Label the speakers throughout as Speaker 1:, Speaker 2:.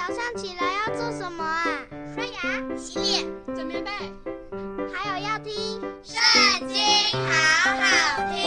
Speaker 1: 早上起来要做什么啊？
Speaker 2: 刷牙、洗脸、
Speaker 3: 整棉被，
Speaker 1: 还有要听《
Speaker 2: 圣经》，好好听。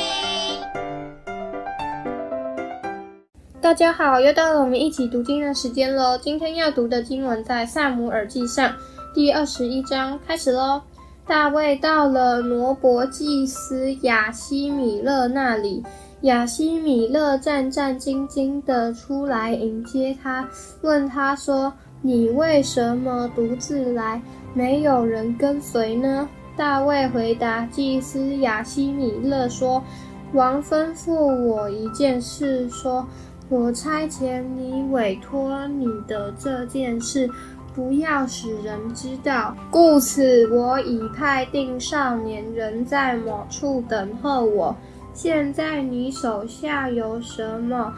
Speaker 4: 大家好，又到了我们一起读经的时间喽。今天要读的经文在《撒母耳记上》第二十一章，开始喽。大卫到了挪伯祭司亚希米勒那里，亚西米勒战战兢兢地出来迎接他，问他说：“你为什么独自来，没有人跟随呢？”大卫回答祭司亚西米勒说：“王吩咐我一件事，说我差遣你委托你的这件事。”不要使人知道，故此我已派定少年人在某处等候我。现在你手下有什么？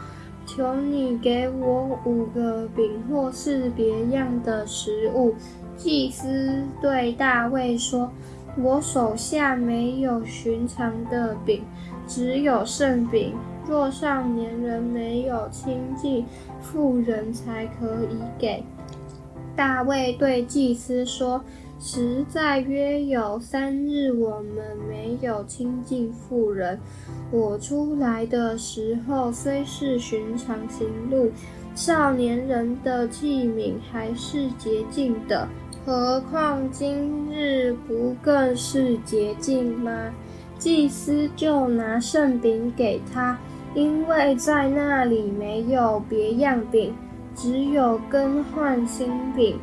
Speaker 4: 求你给我五个饼，或是别样的食物。祭司对大卫说：“我手下没有寻常的饼，只有圣饼。若少年人没有亲近，妇人才可以给。”大卫对祭司说：“实在约有三日，我们没有亲近妇人。我出来的时候虽是寻常行路，少年人的器皿还是洁净的，何况今日不更是洁净吗？”祭司就拿圣饼给他，因为在那里没有别样饼。只有更换新饼，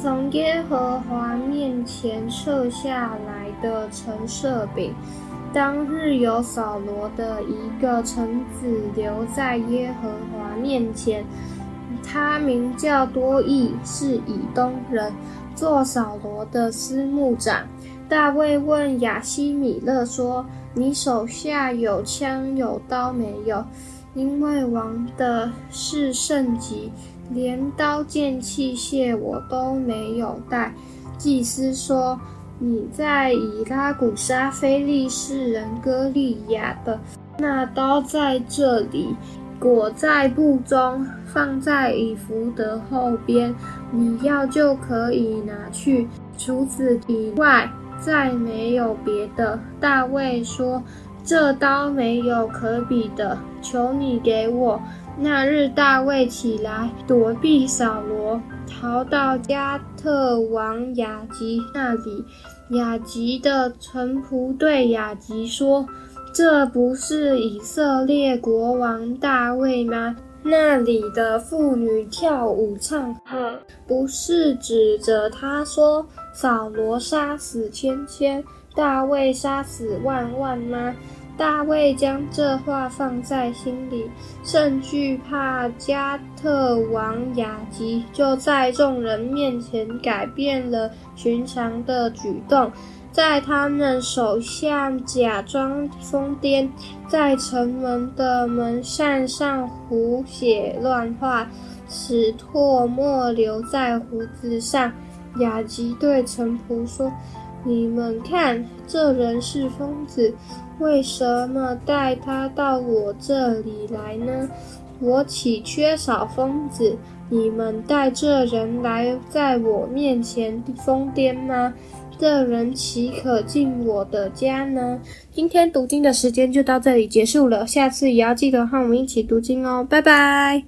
Speaker 4: 从耶和华面前撤下来的陈设饼。当日有扫罗的一个臣子留在耶和华面前，他名叫多益，是以东人，做扫罗的司牧长。大卫问亚希米勒说：“你手下有枪有刀没有？因为王的是圣级。”连刀剑器械我都没有带。祭司说：“你在以拉古杀非利士人歌利亚的那刀在这里，裹在布中，放在以弗得后边。你要就可以拿去。除此以外，再没有别的。”大卫说：“这刀没有可比的，求你给我。”那日，大卫起来躲避扫罗，逃到迦特王雅吉那里。雅吉的臣仆对雅吉说：“这不是以色列国王大卫吗？那里的妇女跳舞唱和，不是指着他说：‘扫罗杀死千千，大卫杀死万万吗？’”大卫将这话放在心里，甚惧怕加特王雅吉，就在众人面前改变了寻常的举动，在他们手下假装疯癫，在城门的门扇上胡写乱画，使唾沫留在胡子上。雅吉对臣仆说：“你们看，这人是疯子。”为什么带他到我这里来呢？我岂缺少疯子？你们带这人来在我面前疯癫吗？这人岂可进我的家呢？今天读经的时间就到这里结束了，下次也要记得和我们一起读经哦，拜拜。